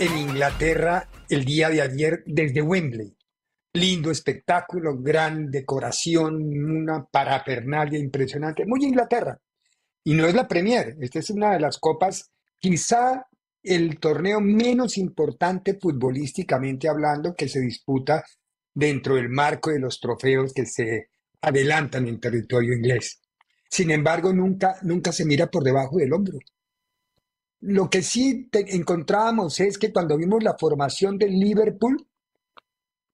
En Inglaterra el día de ayer desde Wembley. Lindo espectáculo, gran decoración, una parafernalia impresionante. Muy Inglaterra. Y no es la Premier, esta es una de las copas, quizá el torneo menos importante futbolísticamente hablando que se disputa dentro del marco de los trofeos que se adelantan en territorio inglés. Sin embargo, nunca, nunca se mira por debajo del hombro. Lo que sí encontrábamos es que cuando vimos la formación del Liverpool,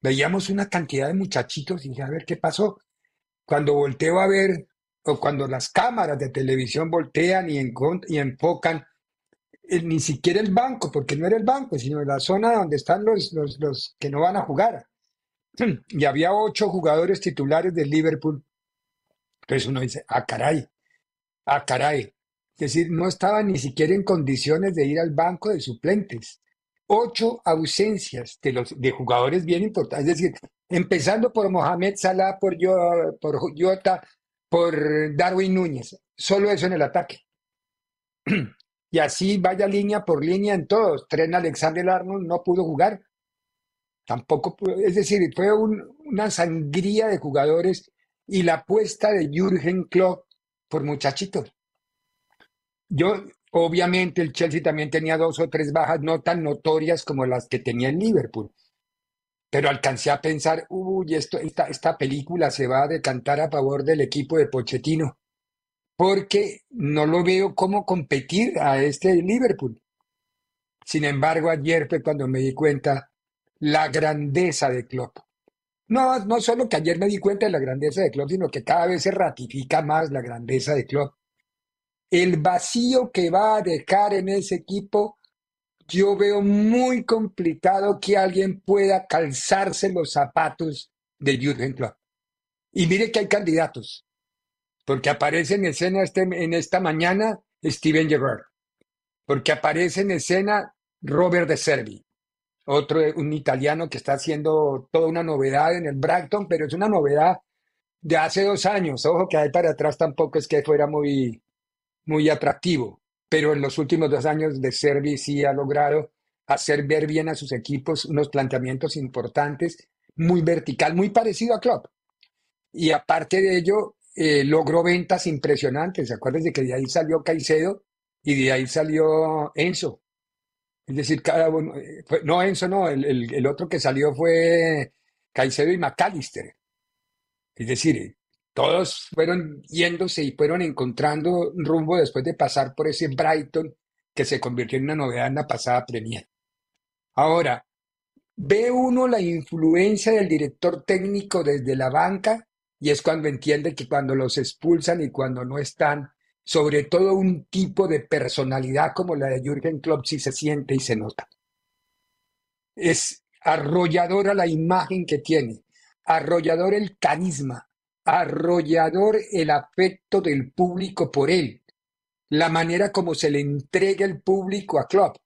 veíamos una cantidad de muchachitos y dije, a ver qué pasó. Cuando volteo a ver, o cuando las cámaras de televisión voltean y, enfocan, eh, ni siquiera el banco, porque no era el banco, sino la zona donde están los, los, los que no van a jugar. Y había ocho jugadores titulares del Liverpool. Entonces uno dice, ah, caray, ah, caray, es decir, no estaba ni siquiera en condiciones de ir al banco de suplentes. Ocho ausencias de, los, de jugadores bien importantes. Es decir, empezando por Mohamed Salah, por, por Jota, por Darwin Núñez. Solo eso en el ataque. Y así vaya línea por línea en todos. Tren Alexander Arnold no pudo jugar. Tampoco pudo. Es decir, fue una sangría de jugadores y la apuesta de Jürgen Klopp por muchachitos. Yo, obviamente, el Chelsea también tenía dos o tres bajas no tan notorias como las que tenía el Liverpool. Pero alcancé a pensar, uy, esto, esta, esta película se va a decantar a favor del equipo de Pochettino, porque no lo veo cómo competir a este Liverpool. Sin embargo, ayer fue cuando me di cuenta la grandeza de Klopp. No, no solo que ayer me di cuenta de la grandeza de Klopp, sino que cada vez se ratifica más la grandeza de Klopp el vacío que va a dejar en ese equipo, yo veo muy complicado que alguien pueda calzarse los zapatos de Jürgen Klopp. Y mire que hay candidatos, porque aparece en escena este, en esta mañana Steven Gerrard, porque aparece en escena Robert De Servi, otro un italiano que está haciendo toda una novedad en el Brighton, pero es una novedad de hace dos años. Ojo que ahí para atrás tampoco es que fuera muy, muy atractivo, pero en los últimos dos años de Servi sí ha logrado hacer ver bien a sus equipos unos planteamientos importantes, muy vertical, muy parecido a Klopp. Y aparte de ello, eh, logró ventas impresionantes. Acuérdense que de ahí salió Caicedo y de ahí salió Enzo. Es decir, cada uno, eh, no Enzo, no, el, el, otro que salió fue Caicedo y McAllister. Es decir, todos fueron yéndose y fueron encontrando rumbo después de pasar por ese Brighton que se convirtió en una novedad en la pasada Premier. Ahora, ve uno la influencia del director técnico desde la banca y es cuando entiende que cuando los expulsan y cuando no están, sobre todo un tipo de personalidad como la de Jürgen Klopp sí se siente y se nota. Es arrolladora la imagen que tiene, arrollador el carisma, arrollador el afecto del público por él, la manera como se le entrega el público a Klopp.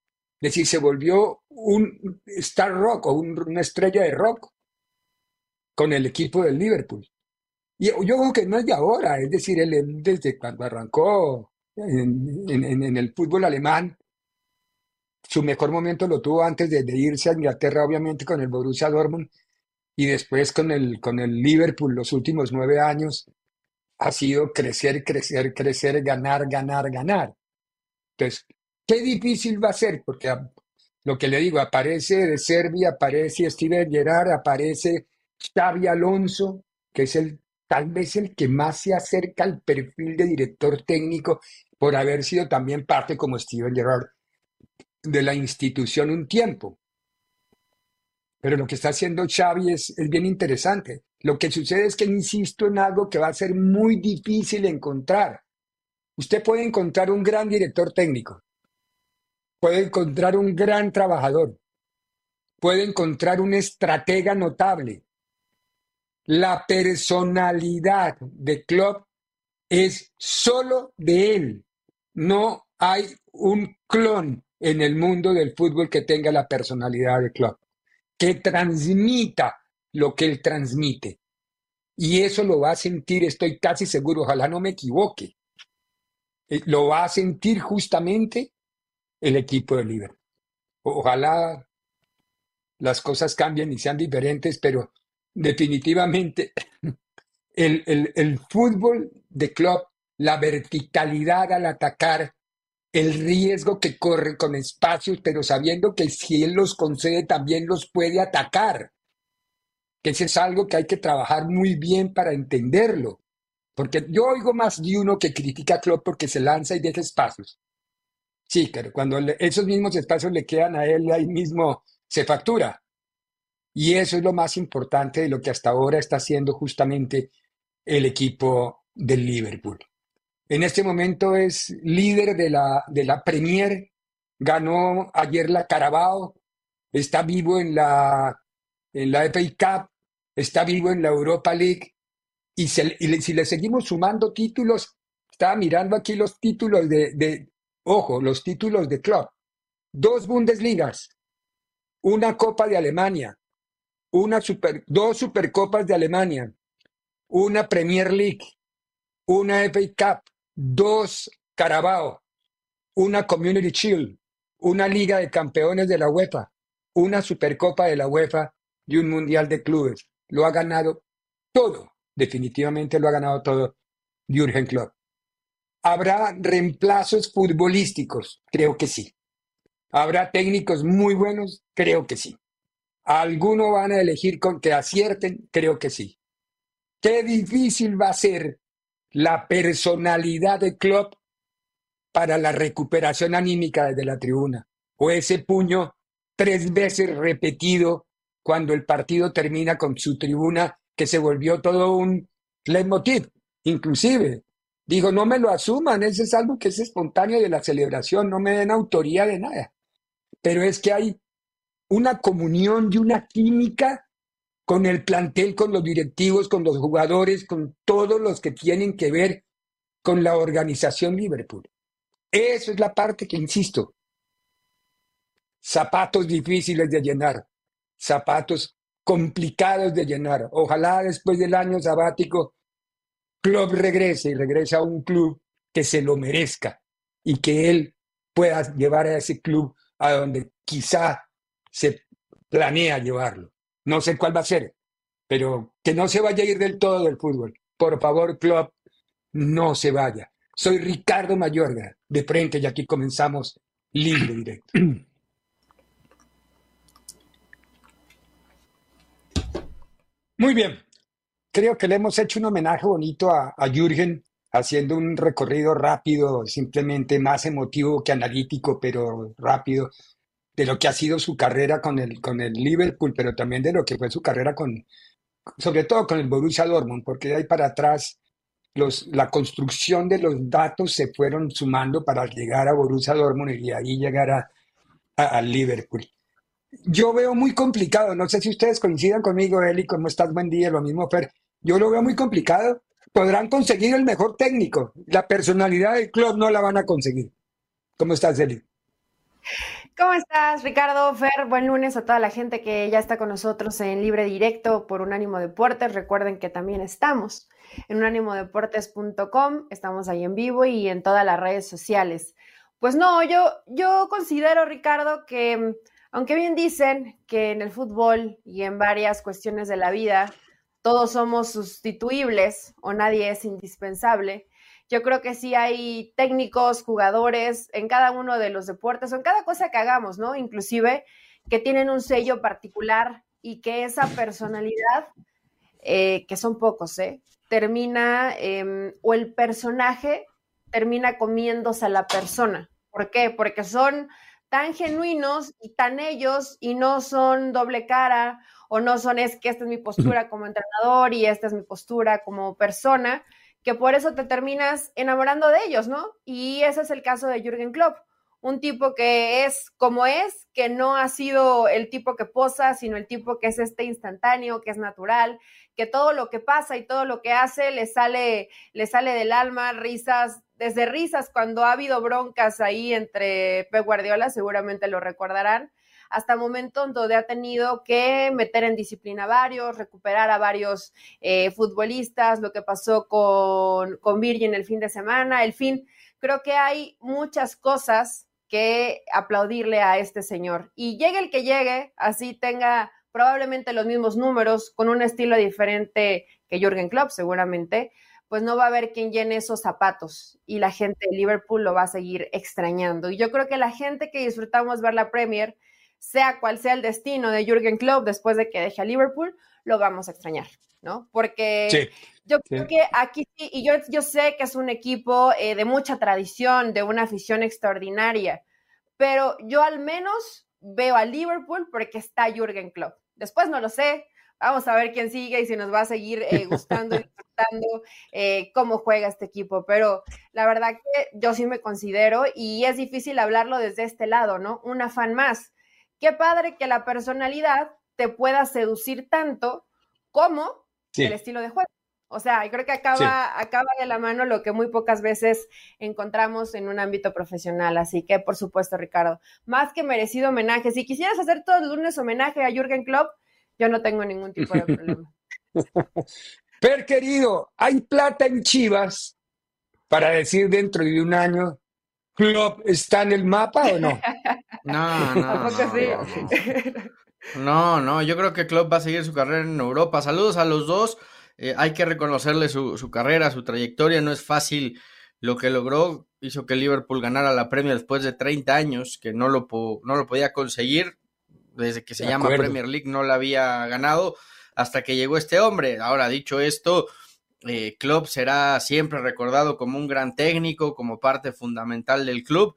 Es decir, se volvió un star rock o una estrella de rock con el equipo del Liverpool. Y yo creo que no es de ahora, es decir, él, desde cuando arrancó en, el fútbol alemán, su mejor momento lo tuvo antes de, de irse a Inglaterra, obviamente con el Borussia Dortmund y después con el, con el Liverpool los últimos nueve años ha sido crecer, crecer, crecer, ganar, ganar, ganar. Entonces, qué difícil va a ser, porque lo que le digo, aparece de Serbia, aparece Steven Gerrard, aparece Xavi Alonso, que es el tal vez el que más se acerca al perfil de director técnico por haber sido también parte como Steven Gerrard de la institución un tiempo. Pero lo que está haciendo Xavi es, es bien interesante. Lo que sucede es que insisto en algo que va a ser muy difícil encontrar. Usted puede encontrar un gran director técnico, puede encontrar un gran trabajador, puede encontrar un estratega notable. La personalidad de Klopp es solo de él. No hay un clon en el mundo del fútbol que tenga la personalidad de Klopp, que transmita lo que él transmite. Y eso lo va a sentir, estoy casi seguro, ojalá no me equivoque, eh, lo va a sentir justamente el equipo de Liverpool. Ojalá las cosas cambien y sean diferentes, pero definitivamente el, el, el fútbol de club, la verticalidad al atacar, el riesgo que corre con espacios, pero sabiendo que si él los concede también los puede atacar. Que eso es algo que hay que trabajar muy bien para entenderlo. Porque yo oigo más de uno que critica a Klopp porque se lanza y deja espacios. Sí, pero cuando esos mismos espacios le quedan a él, ahí mismo se factura. Y eso es lo más importante de lo que hasta ahora está haciendo justamente el equipo del Liverpool. En este momento es líder de la, de la Premier, ganó ayer la Carabao, está vivo en la, en la FA Cup, está vivo en la Europa League. Y, si le seguimos sumando títulos, estaba mirando aquí los títulos de, de ojo, los títulos de club. Dos Bundesligas, una Copa de Alemania, una super, dos Supercopas de Alemania, una Premier League, una FA Cup, dos Carabao, una Community Shield, una Liga de Campeones de la UEFA, una Supercopa de la UEFA y un Mundial de Clubes. Lo ha ganado todo, definitivamente lo ha ganado todo Jürgen Klopp. ¿Habrá reemplazos futbolísticos? Creo que sí. ¿Habrá técnicos muy buenos? Creo que sí. ¿Alguno van a elegir con que acierten? Creo que sí. Qué difícil va a ser la personalidad de Klopp para la recuperación anímica desde la tribuna, o ese puño tres veces repetido cuando el partido termina con su tribuna que se volvió todo un leitmotiv, inclusive. Digo, no me lo asuman, ese es algo que es espontáneo de la celebración, no me den autoría de nada. Pero es que hay una comunión y una química con el plantel, con los directivos, con los jugadores, con todos los que tienen que ver con la organización Liverpool. Eso es la parte que, insisto, zapatos difíciles de llenar, zapatos complicados de llenar. Ojalá después del año sabático, club regrese y regrese a un club que se lo merezca y que él pueda llevar a ese club a donde quizá se planea llevarlo. No sé cuál va a ser, pero que no se vaya a ir del todo del fútbol. Por favor, club, no se vaya. Soy Ricardo Mayorga, de frente, y aquí comenzamos libre directo. Muy bien, creo que le hemos hecho un homenaje bonito a, a Jürgen, haciendo un recorrido rápido, simplemente más emotivo que analítico, pero rápido, de lo que ha sido su carrera con el, con el Liverpool, pero también de lo que fue su carrera con, sobre todo con el Borussia Dortmund, porque de ahí para atrás los, la construcción de los datos se fueron sumando para llegar a Borussia Dortmund y de ahí llegar a, al Liverpool. Yo veo muy complicado, no sé si ustedes coincidan conmigo, Eli, ¿cómo estás? Buen día, lo mismo, Fer. Yo lo veo muy complicado. Podrán conseguir el mejor técnico, la personalidad del club no la van a conseguir. ¿Cómo estás, Eli? ¿Cómo estás, Ricardo? Fer, buen lunes a toda la gente que ya está con nosotros en Libre Directo por Unánimo Deportes. Recuerden que también estamos en unánimodeportes.com, estamos ahí en vivo y en todas las redes sociales. Pues no, yo, yo considero, Ricardo, que aunque bien dicen que en el fútbol y en varias cuestiones de la vida todos somos sustituibles o nadie es indispensable, yo creo que sí hay técnicos, jugadores en cada uno de los deportes o en cada cosa que hagamos, ¿no? Inclusive que tienen un sello particular y que esa personalidad, eh, que son pocos, ¿eh? termina, em, o el personaje termina comiéndose a la persona. ¿Por qué? Porque son tan genuinos y tan ellos y no son doble cara o no son es que esta es mi postura como entrenador y esta es mi postura como persona, que por eso te terminas enamorando de ellos, ¿no? Y ese es el caso de Jürgen Klopp, un tipo que es como es, que no ha sido el tipo que posa, sino el tipo que es este instantáneo, que es natural, que todo lo que pasa y todo lo que hace le sale, le sale del alma, risas, desde risas cuando ha habido broncas ahí entre Pep Guardiola, seguramente lo recordarán, hasta momentos donde ha tenido que meter en disciplina a varios, recuperar a varios eh, futbolistas, lo que pasó con, con Virgin el fin de semana, el fin, creo que hay muchas cosas que aplaudirle a este señor. Y llegue el que llegue, así tenga probablemente los mismos números, con un estilo diferente que Jürgen Klopp, seguramente, pues no va a haber quien llene esos zapatos y la gente de Liverpool lo va a seguir extrañando. Y yo creo que la gente que disfrutamos ver la Premier, sea cual sea el destino de Jürgen Klopp después de que deje a Liverpool, lo vamos a extrañar, ¿no? Porque yo creo que aquí sí, y yo, yo sé que es un equipo eh, de mucha tradición, de una afición extraordinaria, pero yo al menos veo a Liverpool porque está Jürgen Klopp. Después no lo sé, Vamos a ver quién sigue y si nos va a seguir eh, gustando y disfrutando eh, cómo juega este equipo. Pero la verdad que yo sí me considero y es difícil hablarlo desde este lado, ¿no? Una fan más. Qué padre que la personalidad te pueda seducir tanto como el estilo de juego. O sea, creo que acaba, acaba de la mano lo que muy pocas veces encontramos en un ámbito profesional. Así que, por supuesto, Ricardo, más que merecido homenaje. Si quisieras hacer todos los lunes homenaje a Jürgen Klopp, yo no tengo ningún tipo de problema. Per querido, ¿hay plata en Chivas para decir dentro de un año Klopp está en el mapa o no? No, no. No, no, yo creo que Klopp va a seguir su carrera en Europa. Saludos a los dos. Eh, hay que reconocerle su, su, carrera, su trayectoria. No es fácil lo que logró. Hizo que Liverpool ganara la premia después de 30 años, que no lo, no lo podía conseguir desde que se llama Premier League no la había ganado hasta que llegó este hombre. Ahora, dicho esto, eh, Klopp será siempre recordado como un gran técnico, como parte fundamental del club,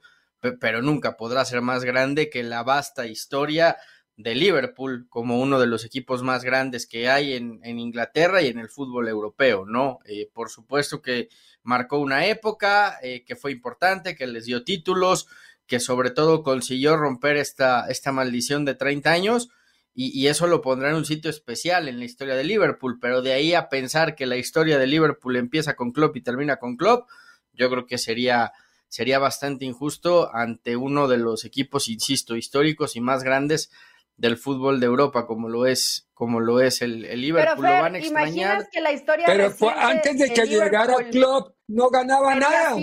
pero nunca podrá ser más grande que la vasta historia de Liverpool como uno de los equipos más grandes que hay en, Inglaterra y en el fútbol europeo, ¿no? Eh, por supuesto que marcó una época eh, que fue importante, que les dio títulos, que sobre todo consiguió romper esta, esta maldición de 30 años y, eso lo pondrá en un sitio especial en la historia de Liverpool, pero de ahí a pensar que la historia de Liverpool empieza con Klopp y termina con Klopp, yo creo que sería, sería bastante injusto ante uno de los equipos, insisto, históricos y más grandes del fútbol de Europa, como lo es, como lo es el, Liverpool. Pero, lo van a extrañar. Que la historia pero antes de que llegara Klopp no ganaba nada.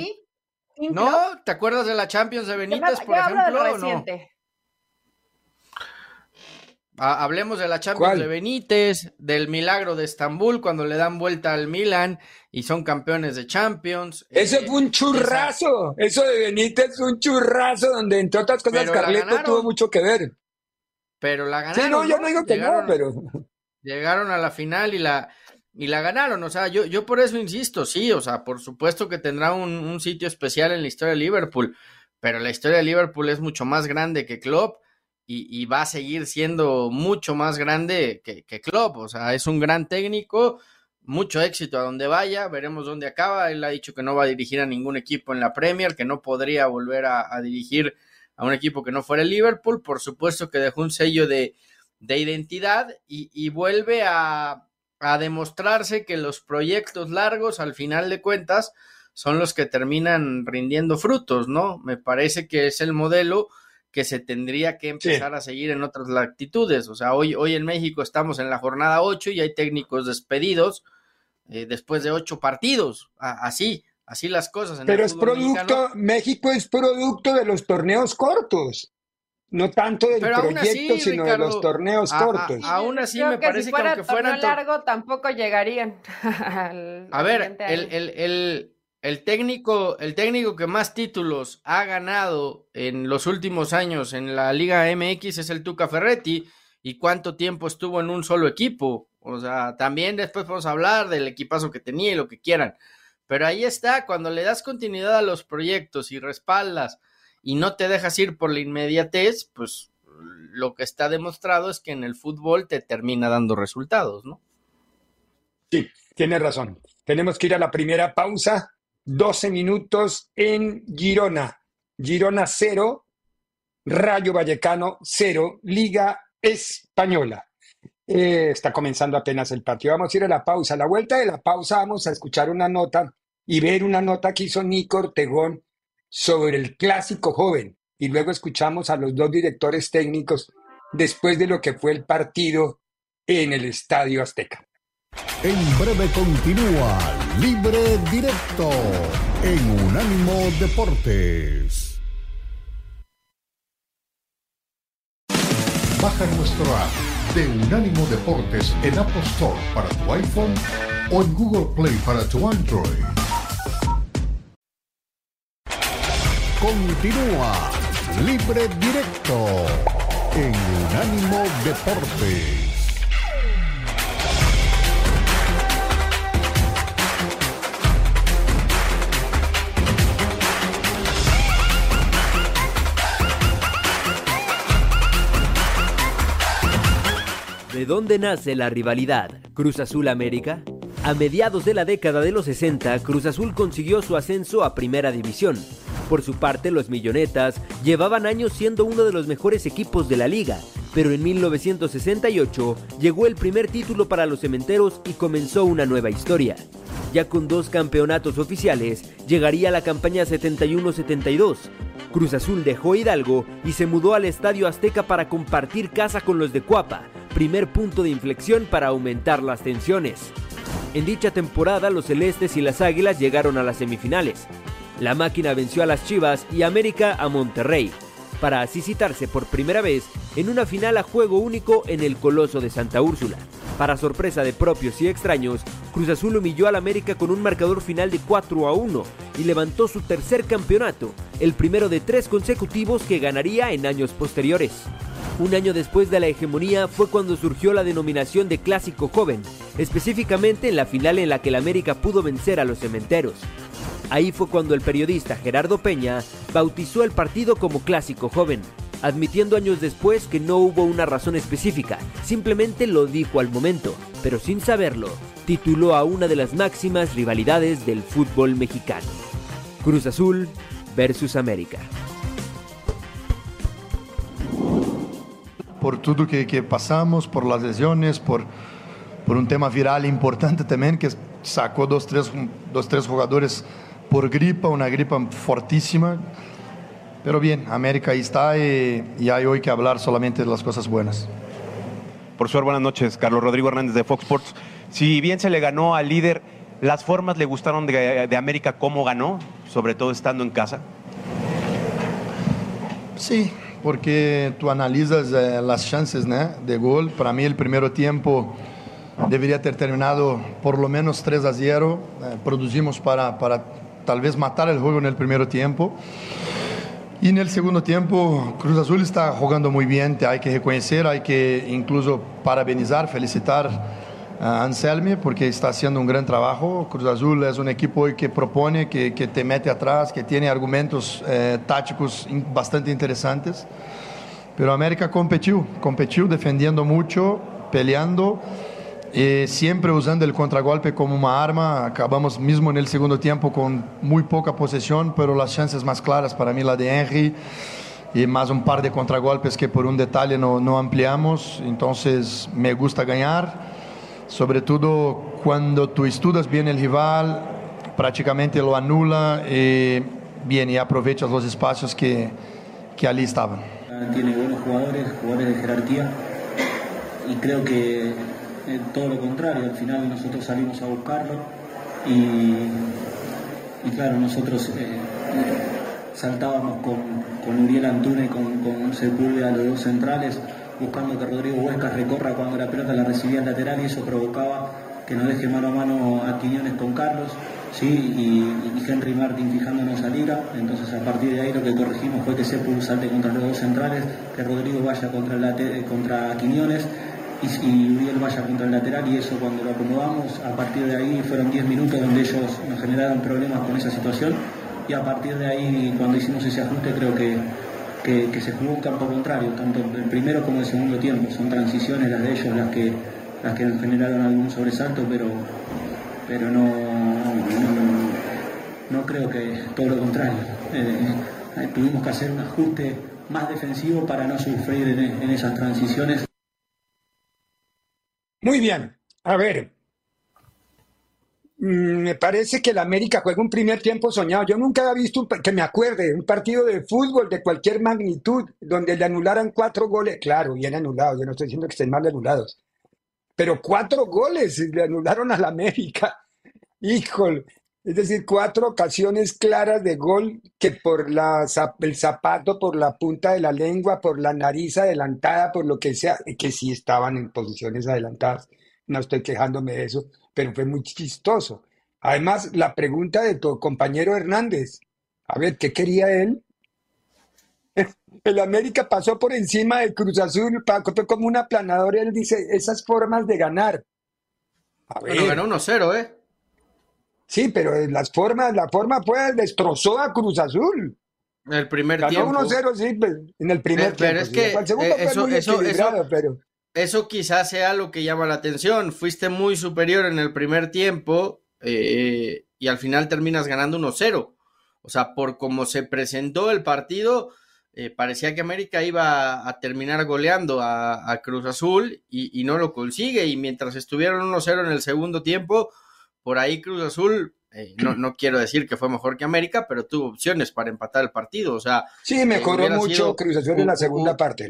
¿No? ¿Te acuerdas de la Champions de Benítez, por ejemplo? no? Hablemos de la Champions de Benítez, del milagro de Estambul cuando le dan vuelta al Milan y son campeones de Champions. Eso eh, fue un churrazo. Eso de Benítez fue un churrazo donde, entre otras cosas, Carleto tuvo mucho que ver. Pero la ganaron. Sí, no, yo no digo que no, pero. Llegaron a la final y la, y la ganaron. O sea, yo, yo por eso insisto, sí, o sea, por supuesto que tendrá un, sitio especial en la historia de Liverpool, pero la historia de Liverpool es mucho más grande que Klopp y, va a seguir siendo mucho más grande que, que Klopp. O sea, es un gran técnico, mucho éxito a donde vaya, veremos dónde acaba. Él ha dicho que no va a dirigir a ningún equipo en la Premier, que no podría volver a, dirigir a un equipo que no fuera el Liverpool. Por supuesto que dejó un sello de, de identidad y vuelve a, a demostrarse que los proyectos largos, al final de cuentas, son los que terminan rindiendo frutos, ¿no? Me parece que es el modelo que se tendría que empezar a seguir en otras latitudes. O sea, hoy, hoy en México estamos en la jornada 8 y hay técnicos despedidos eh, después de ocho partidos, así, así las cosas. Pero es producto, México es producto de los torneos cortos. No tanto del proyecto, sino de los torneos cortos. aún así me parece que, aunque fueran largo tampoco llegarían. a ver, el, el, el, técnico, el técnico que más títulos ha ganado en los últimos años en la Liga MX es el Tuca Ferretti. ¿Y cuánto tiempo estuvo en un solo equipo? O sea, también después podemos hablar del equipazo que tenía y lo que quieran. Pero ahí está, cuando le das continuidad a los proyectos y respaldas y no te dejas ir por la inmediatez, pues lo que está demostrado es que en el fútbol te termina dando resultados, ¿no? Sí, tienes razón. Tenemos que ir a la primera pausa. 12 minutos en Girona. Girona 0, Rayo Vallecano 0, Liga Española. Eh, está comenzando apenas el partido. Vamos a ir a la pausa. A la vuelta de la pausa vamos a escuchar una nota y ver una nota que hizo Nico Ortegón sobre el clásico joven y luego escuchamos a los dos directores técnicos después de lo que fue el partido en el Estadio Azteca. En breve continúa Libre Directo en Unánimo Deportes. Baja nuestro app de Unánimo Deportes en Apple Store para tu iPhone o en Google Play para tu Android. Continúa Libre Directo en Unánimo Deportes. ¿De dónde nace la rivalidad? ¿Cruz Azul América? A mediados de la década de los 60, Cruz Azul consiguió su ascenso a Primera División. Por su parte, los Millonetas llevaban años siendo uno de los mejores equipos de la liga, pero en 1968 llegó el primer título para los cementeros y comenzó una nueva historia. Ya con dos campeonatos oficiales, llegaría la campaña 71-72. Cruz Azul dejó Hidalgo y se mudó al Estadio Azteca para compartir casa con los de Cuapa, primer punto de inflexión para aumentar las tensiones. En dicha temporada, los Celestes y las Águilas llegaron a las semifinales. La máquina venció a las Chivas y América a Monterrey, para así citarse por primera vez en una final a juego único en el Coloso de Santa Úrsula. Para sorpresa de propios y extraños, Cruz Azul humilló al América con un marcador final de 4 a 1 y levantó su tercer campeonato, el primero de tres consecutivos que ganaría en años posteriores. Un año después de la hegemonía fue cuando surgió la denominación de Clásico Joven, específicamente en la final en la que el América pudo vencer a los Cementeros. Ahí fue cuando el periodista Gerardo Peña bautizó el partido como Clásico Joven, admitiendo años después que no hubo una razón específica, simplemente lo dijo al momento, pero sin saberlo, tituló a una de las máximas rivalidades del fútbol mexicano. Cruz Azul versus América. Por todo que, que pasamos, por las lesiones, por, por un tema viral importante también, que sacó dos, tres, dos, tres jugadores por gripa, una gripa fortísima. Pero bien, América ahí está y, y hay hoy que hablar solamente de las cosas buenas. Por suerte, buenas noches. Carlos Rodrigo Hernández de Fox Sports. Si bien se le ganó al líder, ¿las formas le gustaron de, de América cómo ganó, sobre todo estando en casa? Sí, porque tú analizas eh, las chances ¿no? de gol. Para mí el primer tiempo debería ter terminado por lo menos 3 a 0. Eh, producimos para, para tal vez matar el juego en el primer tiempo. Y en el segundo tiempo, Cruz Azul está jugando muy bien, hay que reconocer, hay que incluso parabenizar, felicitar a Anselmi porque está haciendo un gran trabajo. Cruz Azul es un equipo que propone, que, que te mete atrás, que tiene argumentos eh, tácticos bastante interesantes. Pero América competió, competió defendiendo mucho, peleando, y siempre usando el contragolpe como una arma. Acabamos mismo en el segundo tiempo con muy poca posesión, pero las chances más claras para mí la de Henry y más un par de contragolpes que por un detalle no, no ampliamos. Entonces me gusta ganar sobre todo cuando tú estudias bien el rival, prácticamente lo anula y bien y aprovechas los espacios que, que allí estaban. Tiene buenos jugadores, jugadores de jerarquía y creo que todo lo contrario, al final nosotros salimos a buscarlo y, y claro, nosotros saltábamos con, con Uriel Antuna y con, con Sepúlveda, los dos centrales, buscando que Rodrigo Huesca recorra cuando la pelota la recibía el lateral y eso provocaba que nos deje mano a mano a Quiñones con Carlos, ¿sí? y, Henry Martin fijándonos a Lira. Entonces a partir de ahí lo que corregimos fue que Sepúlveda salte contra los dos centrales, que Rodrigo vaya contra, el contra Quiñones y, Uriel vaya contra el lateral y eso cuando lo acomodamos, a partir de ahí fueron 10 minutos donde ellos nos generaron problemas con esa situación y a partir de ahí cuando hicimos ese ajuste creo que, que, se jugó un campo contrario, tanto el primero como el segundo tiempo. Son transiciones las de ellos las que, las que generaron algún sobresalto, pero, pero no, no, creo que todo lo contrario. Eh, tuvimos que hacer un ajuste más defensivo para no sufrir en esas transiciones. Muy bien, a ver, me parece que el América juega un primer tiempo soñado. Yo nunca había visto, que me acuerde, un partido de fútbol de cualquier magnitud donde le anularan cuatro goles. Claro, bien anulados, yo no estoy diciendo que estén mal anulados. Pero cuatro goles le anularon al América. Híjole. Es decir, cuatro ocasiones claras de gol que por la, el zapato, por la punta de la lengua, por la nariz adelantada, por lo que sea, que sí estaban en posiciones adelantadas. No estoy quejándome de eso pero fue muy chistoso. Además, la pregunta de tu compañero Hernández, a ver, ¿qué quería él? El América pasó por encima de Cruz Azul, fue como un aplanador, él dice, esas formas de ganar. A ver. ganó 1-0, ¿eh? Sí, pero las formas, la forma pues destrozó a Cruz Azul. El primer tiempo. Ganó 1-0, sí, pues, en el primer tiempo. Pero es que el segundo eh, eso, eso, eso, pero eso quizás sea lo que llama la atención. Fuiste muy superior en el primer tiempo eh, y al final terminas ganando 1-0. O sea, por cómo se presentó el partido, eh, parecía que América iba a terminar goleando a, Cruz Azul y, no lo consigue. Y mientras estuvieron 1-0 en el segundo tiempo, por ahí Cruz Azul, eh, no, no, quiero decir que fue mejor que América, pero tuvo opciones para empatar el partido. O sea, sí, mejoró mucho Cruz Azul en la segunda parte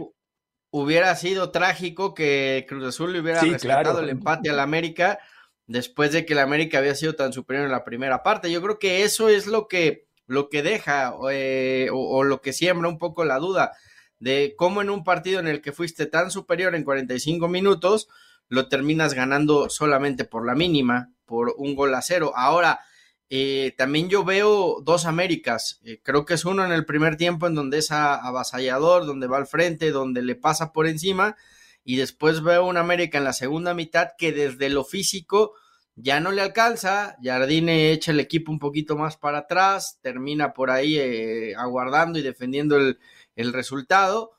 hubiera sido trágico que Cruz Azul le hubiera rescatado el empate al América después de que el América había sido tan superior en la primera parte. Yo creo que eso es lo que, lo que deja eh, o, lo que siembra un poco la duda de cómo en un partido en el que fuiste tan superior en 45 minutos, lo terminas ganando solamente por la mínima, por un gol a cero. Ahora, eh, también yo veo dos Américas. Eh, creo que es uno en el primer tiempo en donde es avasallador, donde va al frente, donde le pasa por encima. Y después veo un América en la segunda mitad que desde lo físico ya no le alcanza. Jardine echa el equipo un poquito más para atrás, termina por ahí eh, aguardando y defendiendo el, el resultado.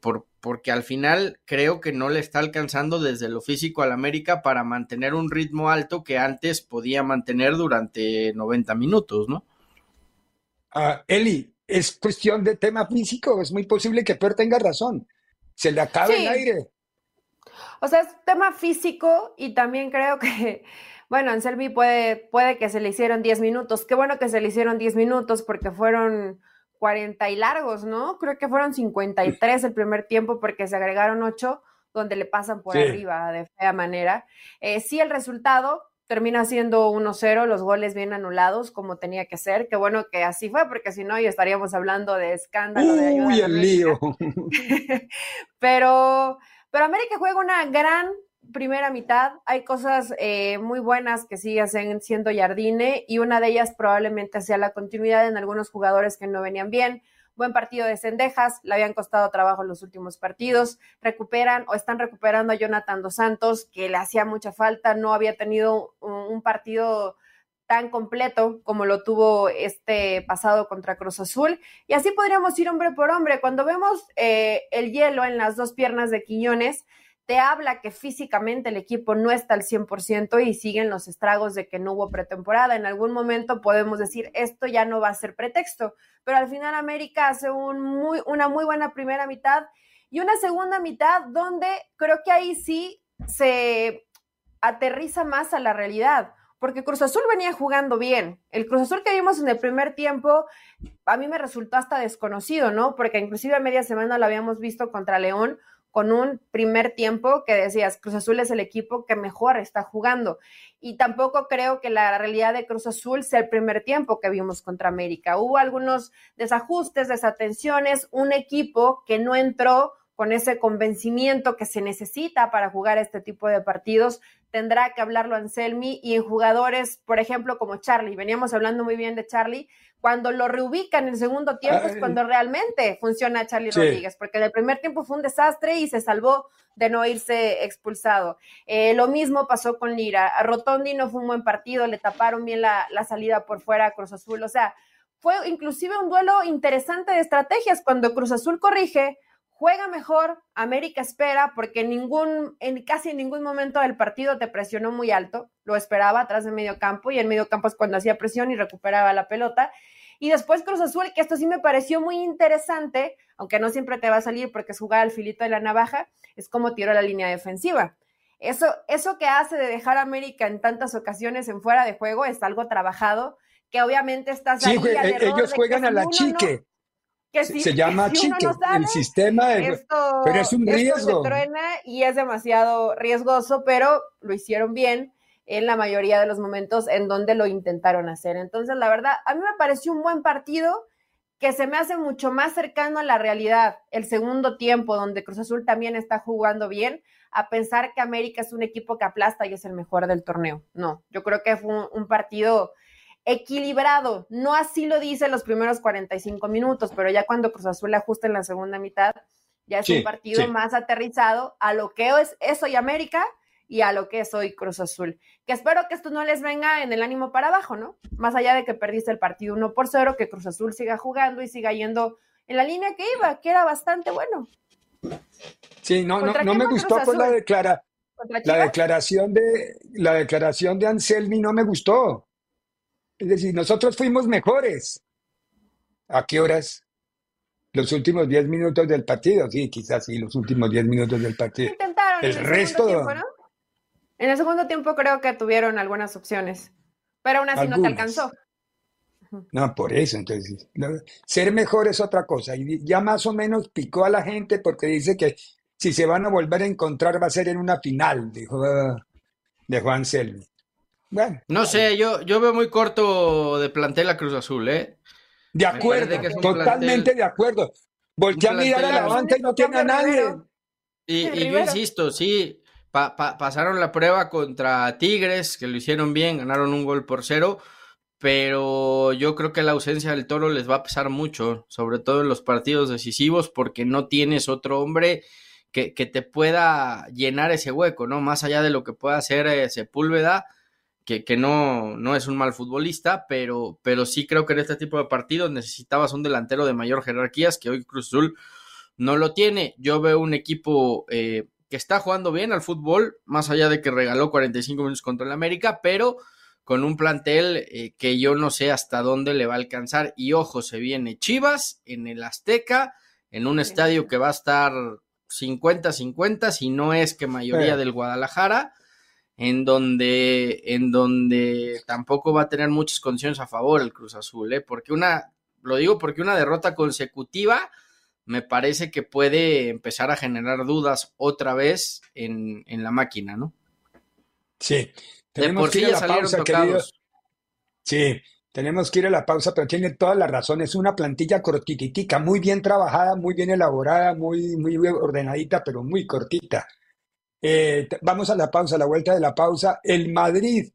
Por, porque al final creo que no le está alcanzando desde lo físico al América para mantener un ritmo alto que antes podía mantener durante 90 minutos, ¿no? Ah, Eli, es cuestión de tema físico, es muy posible que Per tenga razón. Se le acabe el aire. O sea, es tema físico y también creo que, bueno, Anselmi puede, puede que se le hicieron 10 minutos. Qué bueno que se le hicieron 10 minutos porque fueron 40 y largos, ¿no? Creo que fueron 53 el primer tiempo porque se agregaron 8 donde le pasan por arriba de fea manera. Eh, sí, el resultado termina siendo 1-0, los goles bien anulados como tenía que ser. Qué bueno que así fue, porque si no, ya estaríamos hablando de escándalo. de Uy, el lío. pero, pero América juega una gran primera mitad hay cosas eh, muy buenas que siguen siendo Jardine y una de ellas probablemente sea la continuidad en algunos jugadores que no venían bien. Buen partido de Cendejas, le habían costado trabajo en los últimos partidos. Recuperan o están recuperando a Jonathan Dos Santos, que le hacía mucha falta, no había tenido un, partido tan completo como lo tuvo este pasado contra Cruz Azul. Y así podríamos ir hombre por hombre. Cuando vemos eh, el hielo en las dos piernas de Quiñones, te habla que físicamente el equipo no está al 100% y siguen los estragos de que no hubo pretemporada. En algún momento podemos decir, esto ya no va a ser pretexto, pero al final América hace una muy buena primera mitad y una segunda mitad donde creo que ahí sí se aterriza más a la realidad. Porque Cruz Azul venía jugando bien. El Cruz Azul que vimos en el primer tiempo, a mí me resultó hasta desconocido, ¿no? Porque inclusive a media semana lo habíamos visto contra León, con un primer tiempo que decías, Cruz Azul es el equipo que mejor está jugando. Y tampoco creo que la realidad de Cruz Azul sea el primer tiempo que vimos contra América. Hubo algunos desajustes, desatenciones, un equipo que no entró con ese convencimiento que se necesita para jugar este tipo de partidos, tendrá que hablarlo Anselmi y en jugadores, por ejemplo, como Charlie, veníamos hablando muy bien de Charlie, cuando lo reubica en el segundo tiempo es cuando realmente funciona Charlie Rodríguez, porque en el primer tiempo fue un desastre y se salvó de no irse expulsado. Eh, lo mismo pasó con Lira. A Rotondi no fue un buen partido, le taparon bien la, la salida por fuera a Cruz Azul. O sea, fue inclusive un duelo interesante de estrategias cuando Cruz Azul corrige, juega mejor, América espera, porque en ningún, en casi en ningún momento del partido te presionó muy alto, lo esperaba atrás de medio campo, y en medio campo es cuando hacía presión y recuperaba la pelota. Y después Cruz Azul, que esto sí me pareció muy interesante, aunque no siempre te va a salir porque es jugar al filito de la navaja, es como tiró la línea defensiva. Eso, eso que hace de dejar a América en tantas ocasiones en fuera de juego es algo trabajado, que obviamente estás sí, eh, ellos juegan a la chique se llama chique, el sistema, pero es un riesgo. se truena y es demasiado riesgoso, pero lo hicieron bien en la mayoría de los momentos en donde lo intentaron hacer. Entonces, la verdad, a mí me pareció un buen partido que se me hace mucho más cercano a la realidad, el segundo tiempo, donde Cruz Azul también está jugando bien, a pensar que América es un equipo que aplasta y es el mejor del torneo. No, yo creo que fue un partido equilibrado. No así lo dice los primeros 45 minutos, pero ya cuando Cruz Azul ajusta en la segunda mitad, ya es un partido más aterrizado a lo que es, eso y América y a lo que es hoy Cruz Azul. Que espero que esto no les venga en el ánimo para abajo, ¿no? Más allá de que perdiste el partido 1 por 0, que Cruz Azul siga jugando y siga yendo en la línea que iba, que era bastante bueno. Sí, no, no, no me gustó pues la, declara, la declaración de la declaración de Anselmi no me gustó. Es decir, nosotros fuimos mejores. ¿A qué horas? Los últimos 10 minutos del partido, sí, quizás sí, los últimos 10 minutos del partido. Intentaron. El, resto. Tiempo, ¿no? En el segundo tiempo creo que tuvieron algunas opciones, pero aún así no te alcanzó. No, por eso, entonces, ser mejor es otra cosa. Y ya más o menos picó a la gente porque dice que si se van a volver a encontrar va a ser en una final, dijo, de Juan No sé, yo, yo veo muy corto de plantel a Cruz Azul, ¿eh? De acuerdo, totalmente de acuerdo. Voltea a mirar a la banca y no tiene a nadie. Y, yo insisto, sí, pasaron la prueba contra Tigres, que lo hicieron bien, ganaron un gol por cero, pero yo creo que la ausencia del toro les va a pesar mucho, sobre todo en los partidos decisivos, porque no tienes otro hombre que, te pueda llenar ese hueco, ¿no? Más allá de lo que pueda hacer eh, Sepúlveda que, no, no es un mal futbolista, pero, pero sí creo que en este tipo de partidos necesitabas un delantero de mayor jerarquías, que hoy Cruz Azul no lo tiene. Yo veo un equipo eh, que está jugando bien al fútbol, más allá de que regaló 45 minutos contra el América, pero con un plantel eh, que yo no sé hasta dónde le va a alcanzar. Y ojo, se viene Chivas en el Azteca, en un estadio que va a estar 50-50, si no es que mayoría del Guadalajara en donde, en donde tampoco va a tener muchas condiciones a favor el Cruz Azul, ¿eh? porque una, lo digo porque una derrota consecutiva me parece que puede empezar a generar dudas otra vez en, la máquina, ¿no? Sí, tenemos que ir a la pausa, Sí, tenemos que ir a la pausa, pero tiene todas las razones. Una plantilla cortitica, muy bien trabajada, muy bien elaborada, muy, muy ordenadita, pero muy cortita. Eh, vamos a la pausa, a la vuelta de la pausa. El Madrid,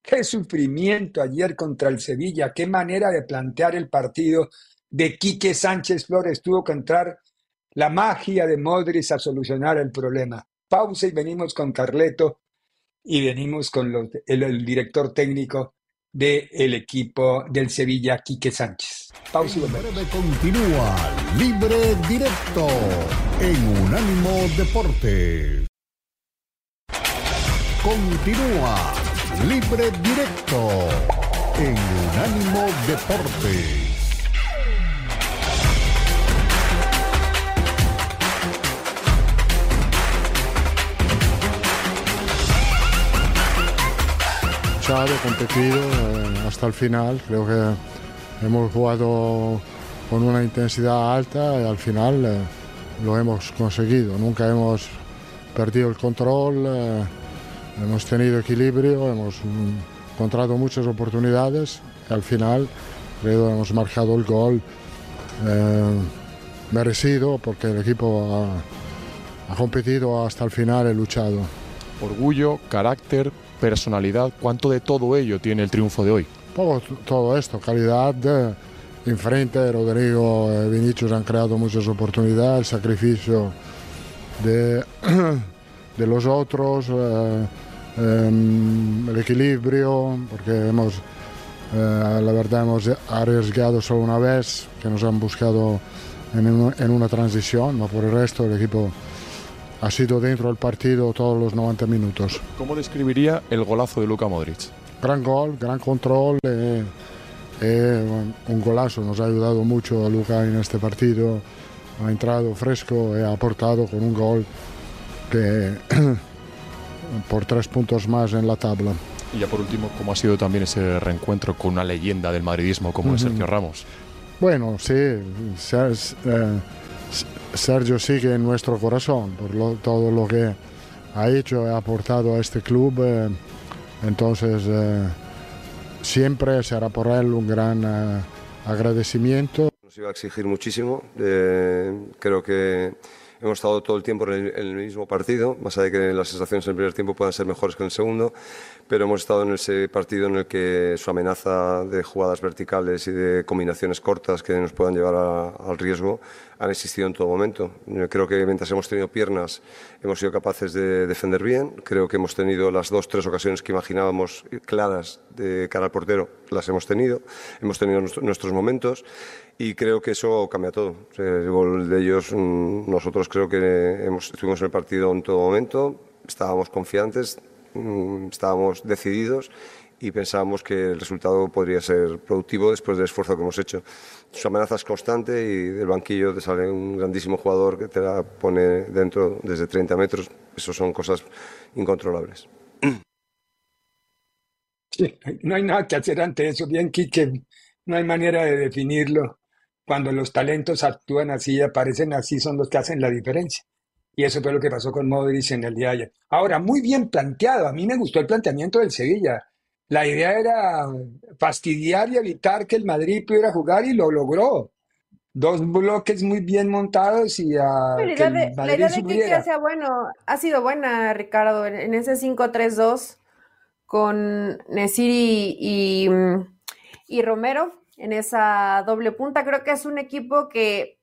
qué sufrimiento ayer contra el Sevilla, qué manera de plantear el partido de Quique Sánchez Flores. Tuvo que entrar la magia de Modric a solucionar el problema. Pausa y venimos con Carleto y venimos con el, director técnico del equipo del Sevilla, Quique Sánchez. Pausa y volvemos. continúa libre directo en Unánimo Deporte. Continúa Libre Directo en Unánimo Deportes. competido eh, hasta el final. Creo que hemos jugado con una intensidad alta y al final eh, lo hemos conseguido. Nunca hemos perdido el control, eh, hemos tenido equilibrio, hemos mm, encontrado muchas oportunidades al final creo hemos marcado el gol eh, merecido porque el equipo ha, ha competido hasta el final y luchado. Orgullo, carácter, personalidad, ¿cuánto de todo ello tiene el triunfo de hoy? Poco t- todo esto, calidad. eh, enfrente, Rodrigo y Vinicius han creado muchas oportunidades, el sacrificio de, de los otros, eh, em, el equilibrio, porque hemos, eh, la verdad, hemos arriesgado solo una vez, que nos han buscado en, un- en una transición, no por el resto el equipo ha sido dentro del partido todos los 90 minutos. ¿Cómo describiría el golazo de Luka Modric? Gran gol, gran control. eh, eh, un golazo nos ha ayudado mucho a Luca en este partido. Ha entrado fresco y ha aportado con un gol que por tres puntos más en la tabla. Y ya por último, ¿cómo ha sido también ese reencuentro con una leyenda del madridismo como es Ujú. Sergio Ramos? Bueno, sí, eh, Sergio sigue en nuestro corazón por lo- todo lo que ha hecho y ha aportado a este club. eh, entonces, eh, siempre será por él un gran eh, agradecimiento. Nos iba a exigir muchísimo. eh, creo que hemos estado todo el tiempo en el, mismo partido, más allá de que las sensaciones en el primer tiempo puedan ser mejores que en el segundo, pero hemos estado en ese partido en el que su amenaza de jugadas verticales y de combinaciones cortas que nos puedan llevar al riesgo han existido en todo momento. Creo que mientras hemos tenido piernas hemos sido capaces de defender bien. Creo que hemos tenido las dos, tres ocasiones que imaginábamos claras de cara al portero, las hemos tenido. Hemos tenido nuestro- nuestros momentos y creo que eso cambia todo. De ellos, mm, nosotros creo que hemos, estuvimos en el partido en todo momento, estábamos confiantes, mm, estábamos decididos y pensábamos que el resultado podría ser productivo después del esfuerzo que hemos hecho. Su amenaza es constante y del banquillo te sale un grandísimo jugador que te la pone dentro desde 30 metros. Eso son cosas incontrolables. Sí, no hay nada que hacer ante eso, bien, Quique. No hay manera de definirlo. Cuando los talentos actúan así, aparecen así, son los que hacen la diferencia. Y eso fue lo que pasó con Modric en el día de ayer. Ahora, muy bien planteado. A mí me gustó el planteamiento del Sevilla. La idea era fastidiar y evitar que el Madrid pudiera jugar y lo logró. Dos bloques muy bien montados y a La que idea el de, la Madrid idea de que sea bueno, ha sido buena, Ricardo, en, ese 5-3-2 con Nesiri y, y Romero en esa doble punta. Creo que es un equipo que,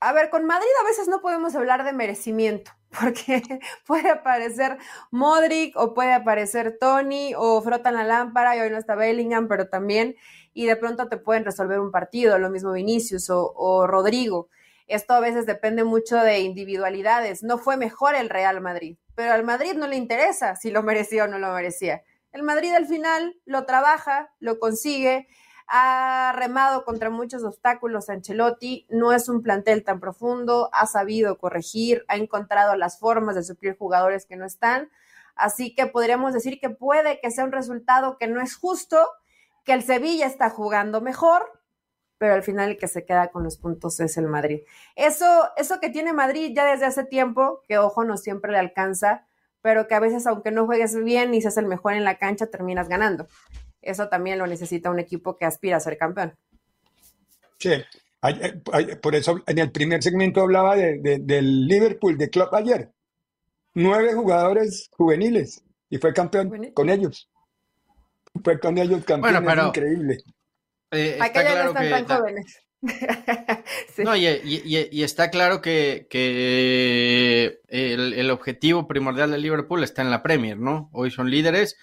a ver, con Madrid a veces no podemos hablar de merecimiento, porque puede aparecer Modric o puede aparecer Tony o frotan la lámpara y hoy no está Bellingham, pero también, y de pronto te pueden resolver un partido, lo mismo Vinicius o, o Rodrigo. Esto a veces depende mucho de individualidades. No fue mejor el Real Madrid, pero al Madrid no le interesa si lo merecía o no lo merecía. El Madrid al final lo trabaja, lo consigue, ha remado contra muchos obstáculos Ancelotti, no es un plantel tan profundo, ha sabido corregir, ha encontrado las formas de suplir jugadores que no están, así que podríamos decir que puede que sea un resultado que no es justo, que el Sevilla está jugando mejor, pero al final el que se queda con los puntos es el Madrid. Eso, eso que tiene Madrid ya desde hace tiempo, que ojo no siempre le alcanza, pero que a veces aunque no juegues bien y seas el mejor en la cancha, terminas ganando. Eso también lo necesita un equipo que aspira a ser campeón. Sí, ay- ay- ay- por eso en el primer segmento hablaba de- de- del Liverpool, de Club ayer. Nueve jugadores juveniles y fue campeón con ellos. Fue con ellos campeón, Bueno, pero- es increíble. Eh, está ya claro no están que tan ta- jóvenes. Sí. No, y, y- y- y está claro que, que el, el objetivo primordial de Liverpool está en la Premier, ¿no? Hoy son líderes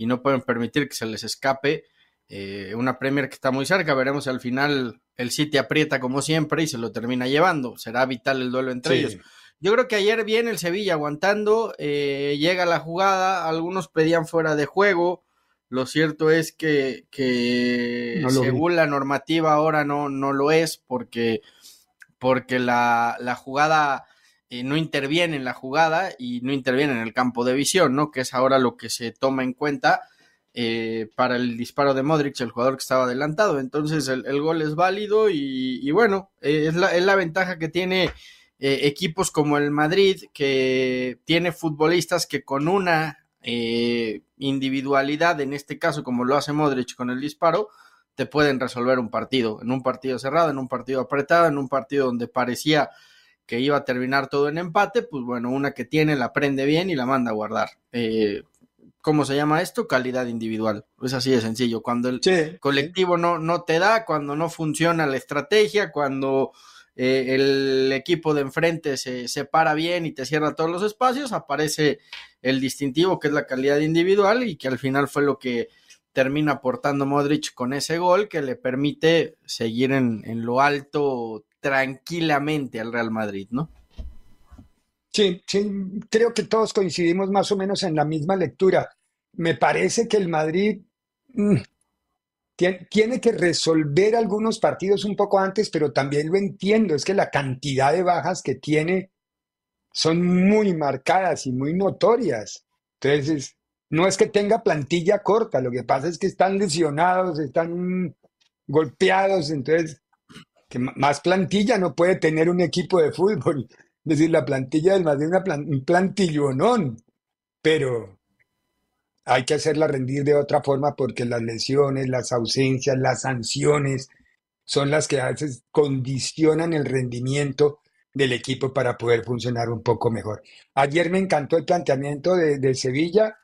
y no pueden permitir que se les escape eh, una Premier que está muy cerca. Veremos al final el City aprieta como siempre y se lo termina llevando. Será vital el duelo entre Sí. ellos. Yo creo que ayer viene el Sevilla aguantando, eh, llega la jugada, algunos pedían fuera de juego. Lo cierto es que, que No lo vi. según la normativa ahora no, no lo es porque, porque la, la jugada no interviene en la jugada y no interviene en el campo de visión, ¿no? Que es ahora lo que se toma en cuenta eh, para el disparo de Modric, el jugador que estaba adelantado. Entonces el, el gol es válido y, y bueno, eh, es, la, es la ventaja que tiene eh, equipos como el Madrid, que tiene futbolistas que con una eh, individualidad, en este caso como lo hace Modric con el disparo, te pueden resolver un partido, en un partido cerrado, en un partido apretado, en un partido donde parecía que iba a terminar todo en empate, pues bueno, una que tiene la prende bien y la manda a guardar. Eh, ¿Cómo se llama esto? Calidad individual. Es así de sencillo. Cuando el colectivo no, no te da, cuando no funciona la estrategia, cuando eh, el equipo de enfrente se separa bien y te cierra todos los espacios, aparece el distintivo que es la calidad individual y que al final fue lo que termina aportando Modric con ese gol que le permite seguir en, en lo alto tranquilamente al Real Madrid, ¿no? Sí, sí, creo que todos coincidimos más o menos en la misma lectura. Me parece que el Madrid mm, tiene que resolver algunos partidos un poco antes, pero también lo entiendo, es que la cantidad de bajas que tiene son muy marcadas y muy notorias. Entonces, no es que tenga plantilla corta, lo que pasa es que están lesionados, están golpeados, entonces, que más plantilla no puede tener un equipo de fútbol. Es decir, la plantilla del Madrid es un plantillonón, pero hay que hacerla rendir de otra forma porque las lesiones, las ausencias, las sanciones son las que a veces condicionan el rendimiento del equipo para poder funcionar un poco mejor. Ayer me encantó el planteamiento de, Sevilla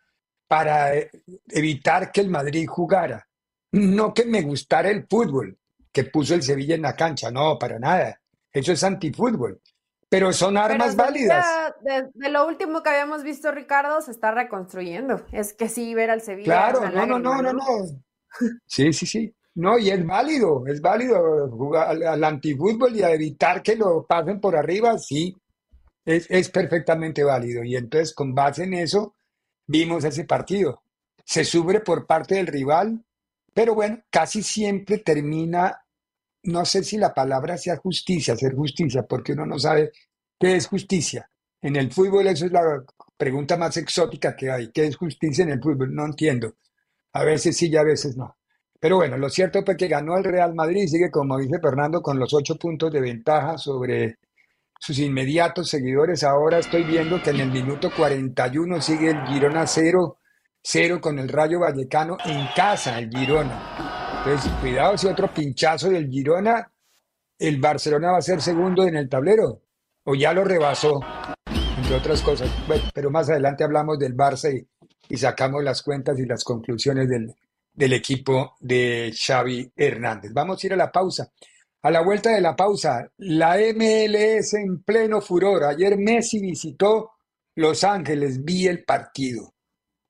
para eh, evitar que el Madrid jugara. No que me gustara el fútbol que puso el Sevilla en la cancha, no, para nada. Eso es antifútbol. Pero son armas válidas. De, lo último que habíamos visto, Ricardo, se está reconstruyendo. Es que sí, ver al Sevilla. Claro, no, no, no, no, no. Sí, sí, sí. No, y es válido, es válido jugar al, antifútbol y a evitar que lo pasen por arriba, sí, es, es perfectamente válido. Y entonces, con base en eso, vimos ese partido. Se sube por parte del rival, pero bueno, casi siempre termina no sé si la palabra sea justicia, hacer justicia, porque uno no sabe qué es justicia. En el fútbol eso es la pregunta más exótica que hay. ¿Qué es justicia en el fútbol? No entiendo. A veces sí y a veces no. Pero bueno, lo cierto es que ganó el Real Madrid y sigue, como dice Fernando, con los ocho puntos de ventaja sobre sus inmediatos seguidores. Ahora estoy viendo que en el minuto 41 sigue el Girona 0, 0 con el Rayo Vallecano en casa, el Girona. Entonces, cuidado si otro pinchazo del Girona, el Barcelona va a ser segundo en el tablero, o ya lo rebasó, entre otras cosas. Bueno, pero más adelante hablamos del Barça y, sacamos las cuentas y las conclusiones del, del equipo de Xavi Hernández. Vamos a ir a la pausa. A la vuelta de la pausa, la MLS en pleno furor. Ayer Messi visitó Los Ángeles, vi el partido.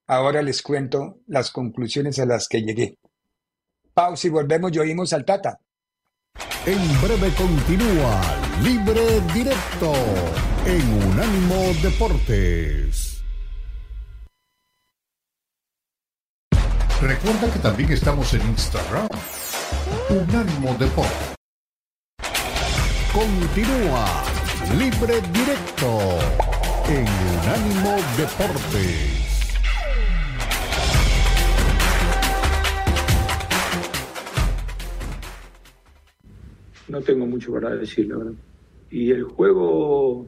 Ahora les cuento las conclusiones a las que llegué. Pausa y volvemos y oímos al Tata. En breve continúa Libre Directo en Unánimo Deportes. Recuerda que también estamos en Instagram. Unánimo Deportes. Continúa Libre Directo en Unánimo Deportes. No tengo mucho para decir, la verdad. Y el juego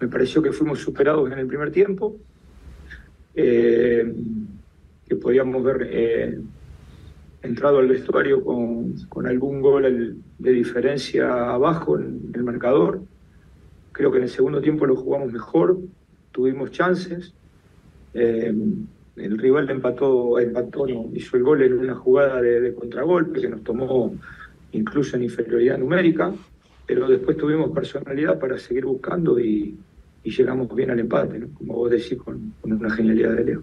me pareció que fuimos superados en el primer tiempo, eh, que podíamos ver eh, entrado al vestuario con, con algún gol de diferencia abajo en el marcador. Creo que en el segundo tiempo lo jugamos mejor, tuvimos chances. Eh, el rival empató, empató hizo el gol en una jugada de, de contragolpe que nos tomó incluso en inferioridad numérica, pero después tuvimos personalidad para seguir buscando y, llegamos bien al empate, como vos decís, con, una genialidad de Leo.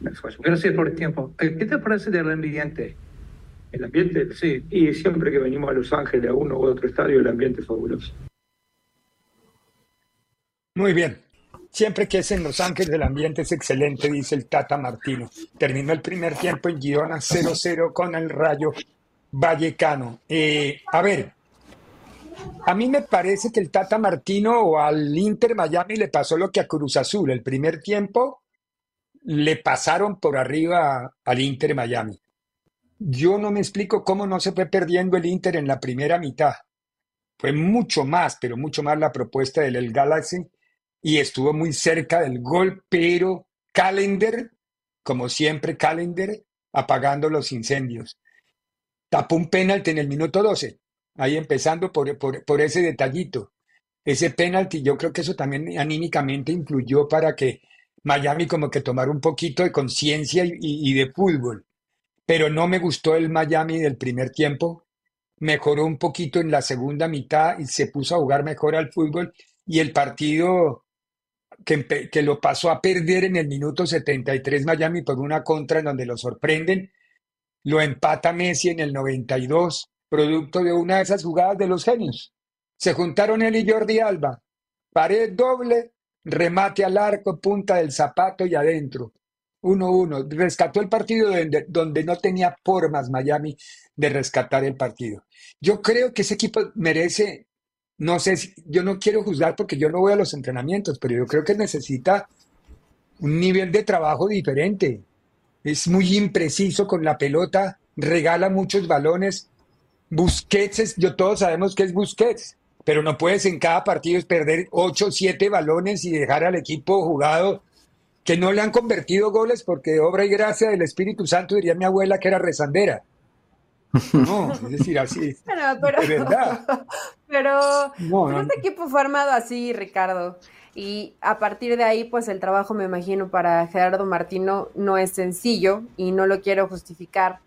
Gracias por el tiempo. Eh, ¿Qué te parece del ambiente? El ambiente, sí, y siempre que venimos a Los Ángeles, a uno u otro estadio, el ambiente es fabuloso. Muy bien. Siempre que es en Los Ángeles el ambiente es excelente, dice el Tata Martino. Terminó el primer tiempo en Girona 0-0 con el Rayo Vallecano. Eh, a ver, a mí me parece que el Tata Martino o al Inter Miami le pasó lo que a Cruz Azul. El primer tiempo le pasaron por arriba al Inter Miami. Yo no me explico cómo no se fue perdiendo el Inter en la primera mitad. Fue mucho más, pero mucho más la propuesta del El Galaxy y estuvo muy cerca del gol, pero Calendar, como siempre, Calendar apagando los incendios. Tapó un penalti en el minuto 12, ahí empezando por, por, ese detallito. Ese penalti, yo creo que eso también anímicamente influyó para que Miami como que tomara un poquito de conciencia y, y de fútbol. Pero no me gustó el Miami del primer tiempo. Mejoró un poquito en la segunda mitad y se puso a jugar mejor al fútbol. Y el partido que, que lo pasó a perder en el minuto 73 Miami por una contra en donde lo sorprenden, lo empata Messi en el 92, producto de una de esas jugadas de los genios. Se juntaron él y Jordi Alba, pared doble, remate al arco, punta del zapato y adentro. 1-1. Rescató el partido donde, donde no tenía formas Miami de rescatar el partido. Yo creo que ese equipo merece, no sé, si- yo no quiero juzgar porque yo no voy a los entrenamientos, pero yo creo que necesita un nivel de trabajo diferente. Es muy impreciso con la pelota, regala muchos balones. Busquets, es- yo todos sabemos que es Busquets, pero no puedes en cada partido perder 8 o 7 balones y dejar al equipo jugado que no le han convertido goles porque de obra y gracia del Espíritu Santo, diría mi abuela que era rezandera. No, es decir, así. Pero, De verdad. pero, No, pero no, este equipo fue armado así, Ricardo. Y a partir de ahí, pues el trabajo, me imagino, para Gerardo Martino no es sencillo y no lo quiero justificar.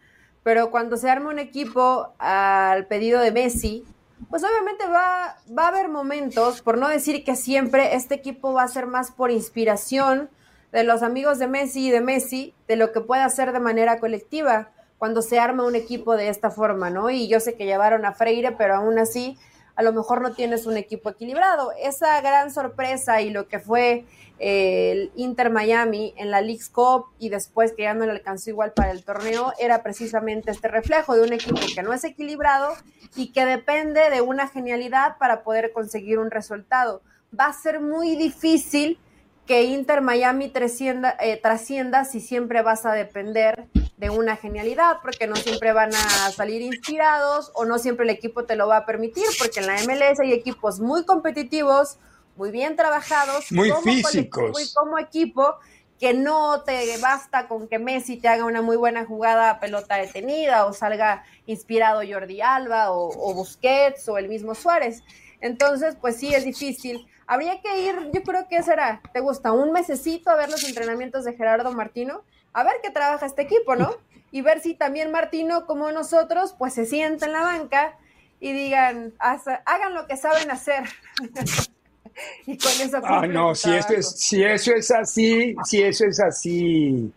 Pero cuando se arma un equipo al pedido de Messi, pues obviamente va, a haber momentos, por no decir que siempre, este equipo va a ser más por inspiración de los amigos de Messi y de Messi, de lo que puede hacer de manera colectiva cuando se arma un equipo de esta forma, ¿no? Y yo sé que llevaron a Freire, pero aún así a lo mejor no tienes un equipo equilibrado. Esa gran sorpresa y lo que fue eh, el Inter Miami en la League's Cup y después que ya no le alcanzó igual para el torneo era precisamente este reflejo de un equipo que no es equilibrado y que depende de una genialidad para poder conseguir un resultado. Va a ser muy difícil que Inter Miami eh, trascienda si siempre vas a depender de una genialidad, porque no siempre van a salir inspirados o no siempre el equipo te lo va a permitir, porque en la MLS hay equipos muy competitivos, muy bien trabajados, Muy como físicos. y como equipo, que no te basta con que Messi te haga una muy buena jugada a pelota detenida o salga inspirado Jordi Alba o, o Busquets o el mismo Suárez. Entonces, pues sí, es difícil. Habría que ir, yo creo que será, ¿te gusta? Un mesecito a ver los entrenamientos de Gerardo Martino, a ver qué trabaja este equipo, ¿no? Y ver si también Martino, como nosotros, pues se sienta en la banca y digan, "Haz- hagan lo que saben hacer. y con eso Ah, no, su si, esto es, si eso es así, si eso es así,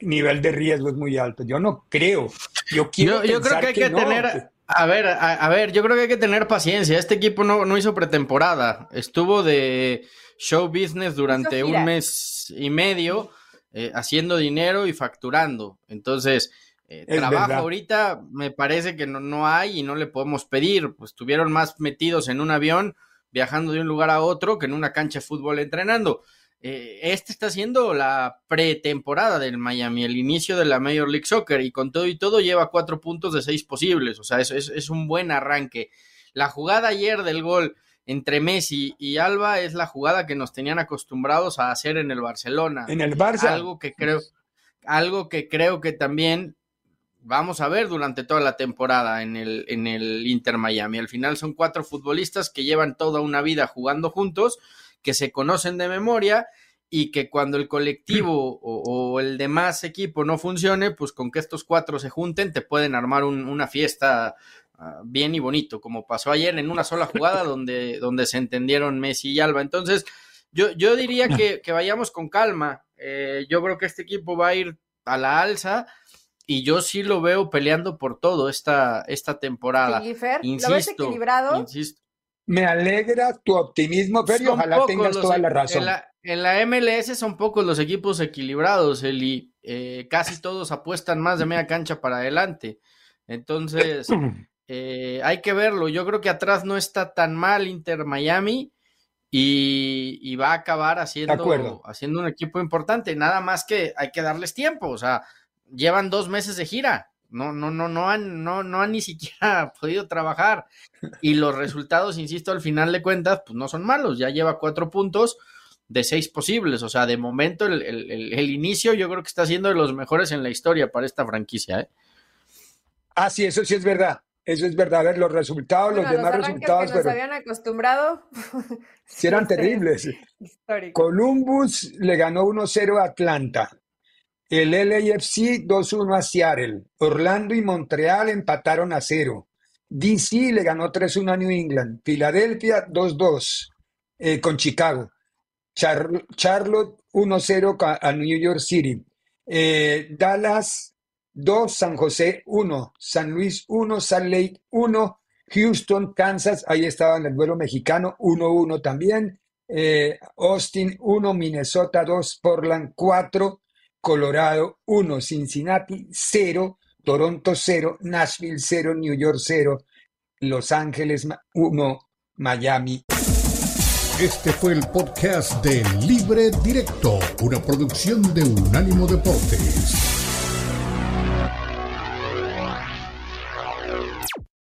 nivel de riesgo es muy alto. Yo no creo. Yo quiero Yo, yo creo que hay que, no, tener, a ver, a, a ver, yo creo que hay que tener paciencia. Este equipo no, no hizo pretemporada, estuvo de show business durante un mes y medio eh, haciendo dinero y facturando. Entonces, eh, trabajo verdad. ahorita me parece que no, no hay y no le podemos pedir. Pues estuvieron más metidos en un avión viajando de un lugar a otro que en una cancha de fútbol entrenando. Eh, este está siendo la pretemporada del Miami, el inicio de la Major League Soccer y con todo y todo lleva cuatro puntos de seis posibles, o sea, es, es, es un buen arranque. La jugada ayer del gol entre Messi y Alba es la jugada que nos tenían acostumbrados a hacer en el Barcelona. En el Barça. Algo que creo, algo que creo que también vamos a ver durante toda la temporada en el, en el Inter Miami. Al final son cuatro futbolistas que llevan toda una vida jugando juntos, que se conocen de memoria y que cuando el colectivo o, o el demás equipo no funcione, pues con que estos cuatro se junten, te pueden armar un- una fiesta bien y bonito, como pasó ayer en una sola jugada donde, donde se entendieron Messi y Alba. Entonces, yo, yo diría que, que vayamos con calma. Eh, yo creo que este equipo va a ir a la alza y yo sí lo veo peleando por todo esta, esta temporada. Sí, Fer, ¿lo ves Insisto, equilibrado? insisto. Me alegra tu optimismo, Fer, y ojalá tengas los toda la razón. En la, en la MLS son pocos los equipos equilibrados, Eli. Eh, casi todos apuestan más de media cancha para adelante. Entonces, eh, hay que verlo. Yo creo que atrás no está tan mal Inter Miami y, y va a acabar haciendo, haciendo un equipo importante. Nada más que hay que darles tiempo. O sea, llevan dos meses de gira no, no, no, no han, no, no han ni siquiera podido trabajar. Y los resultados, insisto, al final de cuentas, pues no son malos. Ya lleva cuatro puntos de seis posibles. O sea, de momento el, el, inicio yo creo que está siendo de los mejores en la historia para esta franquicia. ¿eh? Ah, sí, eso sí es verdad. Eso es verdad. A ver, los resultados, los demás resultados. Que nos habían acostumbrado. Sí, eran terribles. Columbus le ganó 1-0 a Atlanta. El LAFC 2-1 a Seattle. Orlando y Montreal empataron a 0. DC le ganó 3-1 a New England. Filadelfia 2-2 eh, con Chicago. Charlotte 1-0 a New York City. Eh, Dallas 2, San José 1, San Luis 1, Salt Lake 1, Houston, Kansas, ahí estaba en el duelo mexicano 1-1 también. Eh, Austin 1, Minnesota 2, Portland 4, Colorado 1, Cincinnati 0, Toronto 0, Nashville 0, New York 0, Los Ángeles 1, Miami este fue el podcast de Libre Directo, una producción de Unánimo Deportes.